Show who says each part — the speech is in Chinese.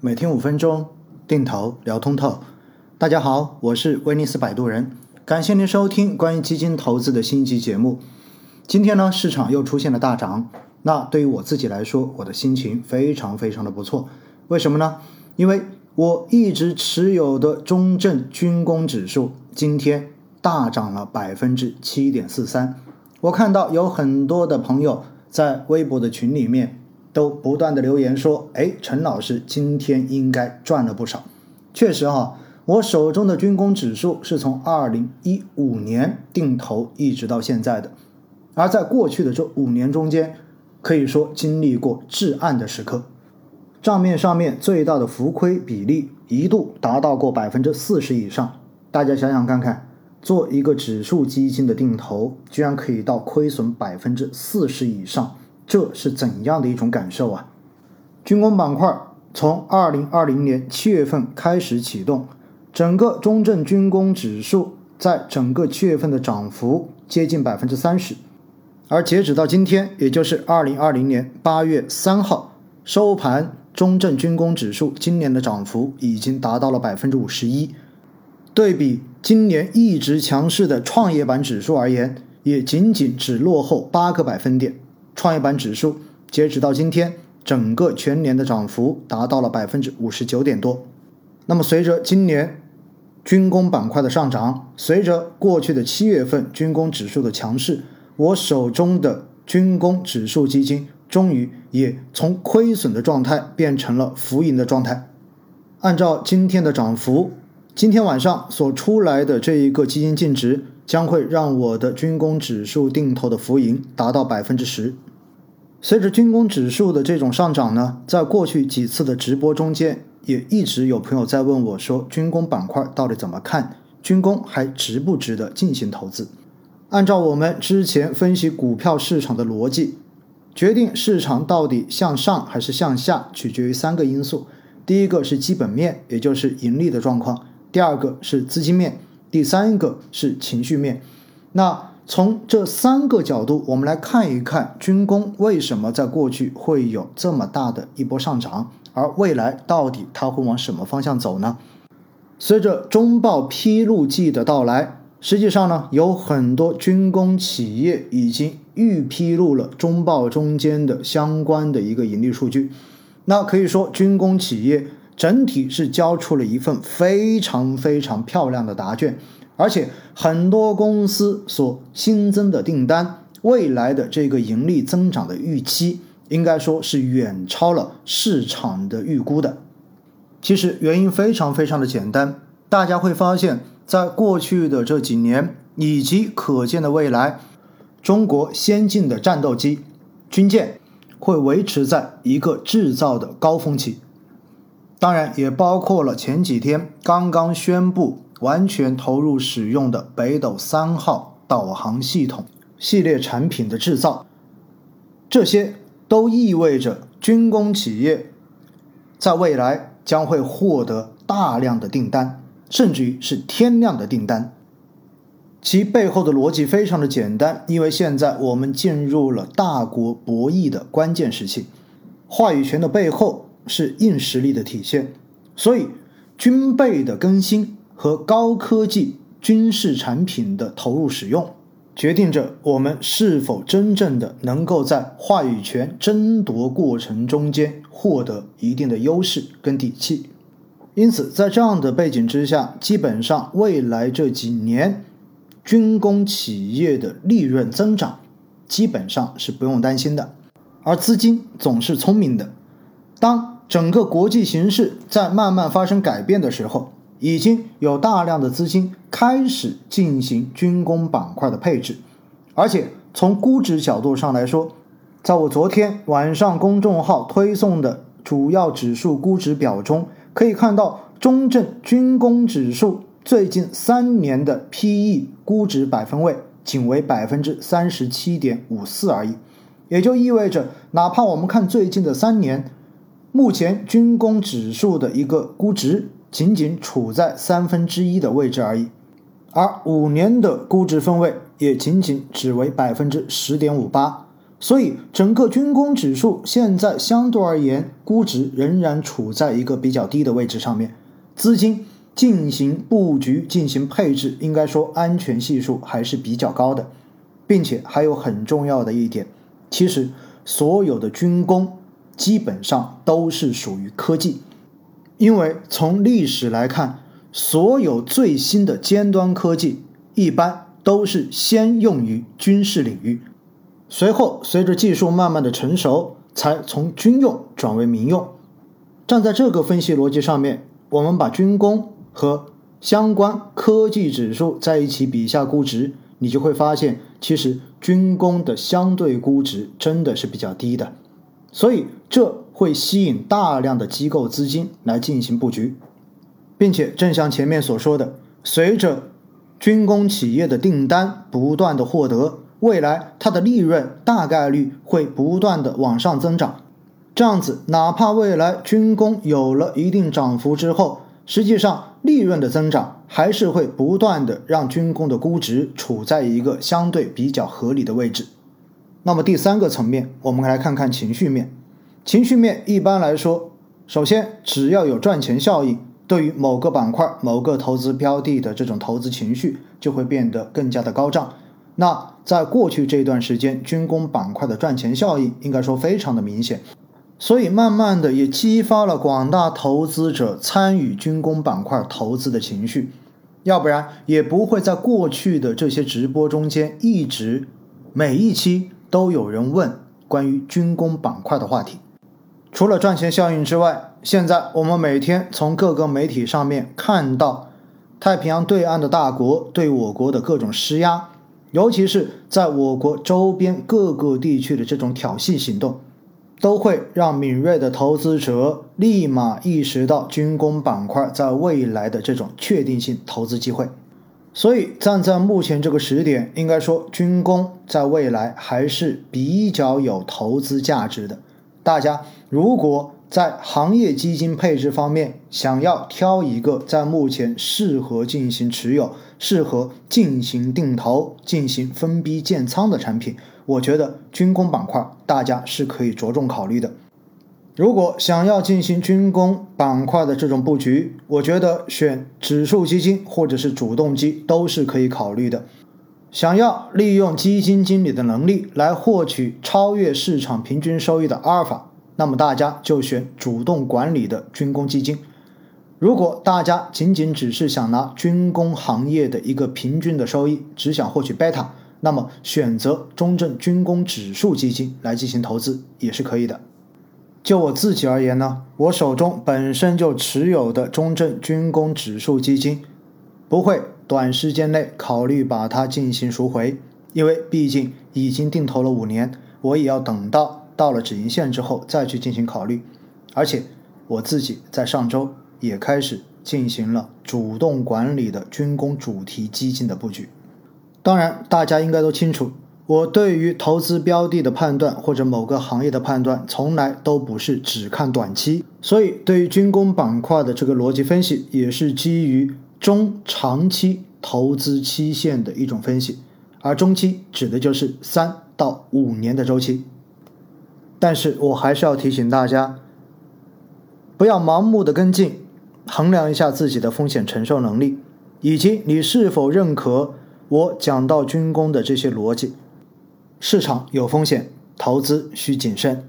Speaker 1: 每天五分钟，定投聊通透。大家好，我是威尼斯摆渡人，感谢您收听关于基金投资的新一期节目。今天呢，市场又出现了大涨，那对于我自己来说，我的心情非常非常的不错。为什么呢？因为我一直持有的中证军工指数今天大涨了百分之七点四三。我看到有很多的朋友在微博的群里面。都不断的留言说：“哎，陈老师今天应该赚了不少。”确实哈，我手中的军工指数是从二零一五年定投一直到现在的，而在过去的这五年中间，可以说经历过至暗的时刻，账面上面最大的浮亏比例一度达到过百分之四十以上。大家想想看看，做一个指数基金的定投，居然可以到亏损百分之四十以上。这是怎样的一种感受啊？军工板块从二零二零年七月份开始启动，整个中证军工指数在整个七月份的涨幅接近百分之三十，而截止到今天，也就是二零二零年八月三号收盘，中证军工指数今年的涨幅已经达到了百分之五十一，对比今年一直强势的创业板指数而言，也仅仅只落后八个百分点。创业板指数截止到今天，整个全年的涨幅达到了百分之五十九点多。那么，随着今年军工板块的上涨，随着过去的七月份军工指数的强势，我手中的军工指数基金终于也从亏损的状态变成了浮盈的状态。按照今天的涨幅，今天晚上所出来的这一个基金净值，将会让我的军工指数定投的浮盈达到百分之十。随着军工指数的这种上涨呢，在过去几次的直播中间，也一直有朋友在问我说，军工板块到底怎么看？军工还值不值得进行投资？按照我们之前分析股票市场的逻辑，决定市场到底向上还是向下，取决于三个因素：第一个是基本面，也就是盈利的状况；第二个是资金面；第三个是情绪面。那从这三个角度，我们来看一看军工为什么在过去会有这么大的一波上涨，而未来到底它会往什么方向走呢？随着中报披露季的到来，实际上呢，有很多军工企业已经预披露了中报中间的相关的一个盈利数据。那可以说，军工企业整体是交出了一份非常非常漂亮的答卷。而且很多公司所新增的订单，未来的这个盈利增长的预期，应该说是远超了市场的预估的。其实原因非常非常的简单，大家会发现，在过去的这几年以及可见的未来，中国先进的战斗机、军舰会维持在一个制造的高峰期，当然也包括了前几天刚刚宣布。完全投入使用的北斗三号导航系统系列产品的制造，这些都意味着军工企业在未来将会获得大量的订单，甚至于是天量的订单。其背后的逻辑非常的简单，因为现在我们进入了大国博弈的关键时期，话语权的背后是硬实力的体现，所以军备的更新。和高科技军事产品的投入使用，决定着我们是否真正的能够在话语权争夺过程中间获得一定的优势跟底气。因此，在这样的背景之下，基本上未来这几年军工企业的利润增长基本上是不用担心的。而资金总是聪明的，当整个国际形势在慢慢发生改变的时候。已经有大量的资金开始进行军工板块的配置，而且从估值角度上来说，在我昨天晚上公众号推送的主要指数估值表中，可以看到中证军工指数最近三年的 PE 估值百分位仅为百分之三十七点五四而已，也就意味着，哪怕我们看最近的三年，目前军工指数的一个估值。仅仅处在三分之一的位置而已，而五年的估值分位也仅仅只为百分之十点五八。所以整个军工指数现在相对而言，估值仍然处在一个比较低的位置上面，资金进行布局、进行配置，应该说安全系数还是比较高的，并且还有很重要的一点，其实所有的军工基本上都是属于科技，因为从历史来看，所有最新的尖端科技一般都是先用于军事领域。随后，随着技术慢慢的成熟，才从军用转为民用。站在这个分析逻辑上面，我们把军工和相关科技指数在一起比下估值，你就会发现，其实军工的相对估值真的是比较低的。所以，这会吸引大量的机构资金来进行布局，并且正像前面所说的，随着军工企业的订单不断的获得。未来它的利润大概率会不断的往上增长，这样子，哪怕未来军工有了一定涨幅之后，实际上利润的增长还是会不断的让军工的估值处在一个相对比较合理的位置。那么第三个层面，我们来看看情绪面。情绪面一般来说，首先只要有赚钱效应，对于某个板块、某个投资标的的这种投资情绪就会变得更加的高涨。那在过去这段时间，军工板块的赚钱效应应该说非常的明显，所以慢慢的也激发了广大投资者参与军工板块投资的情绪，要不然也不会在过去的这些直播中间一直每一期都有人问关于军工板块的话题。除了赚钱效应之外，现在我们每天从各个媒体上面看到太平洋对岸的大国对我国的各种施压。尤其是在我国周边各个地区的这种挑衅行动，都会让敏锐的投资者立马意识到军工板块在未来的这种确定性投资机会。所以，站在目前这个时点，应该说军工在未来还是比较有投资价值的。大家如果在行业基金配置方面，想要挑一个在目前适合进行持有、适合进行定投、进行分批建仓的产品，我觉得军工板块大家是可以着重考虑的。如果想要进行军工板块的这种布局，我觉得选指数基金或者是主动基都是可以考虑的。想要利用基金经理的能力来获取超越市场平均收益的阿尔法。那么大家就选主动管理的军工基金。如果大家仅仅只是想拿军工行业的一个平均的收益，只想获取贝塔，那么选择中证军工指数基金来进行投资也是可以的。就我自己而言呢，我手中本身就持有的中证军工指数基金，不会短时间内考虑把它进行赎回，因为毕竟已经定投了五年，我也要等到。到了止盈线之后再去进行考虑，而且我自己在上周也开始进行了主动管理的军工主题基金的布局。当然，大家应该都清楚，我对于投资标的的判断或者某个行业的判断，从来都不是只看短期。所以，对于军工板块的这个逻辑分析，也是基于中长期投资期限的一种分析，而中期指的就是三到五年的周期。但是我还是要提醒大家，不要盲目的跟进，衡量一下自己的风险承受能力，以及你是否认可我讲到军工的这些逻辑。市场有风险，投资需谨慎。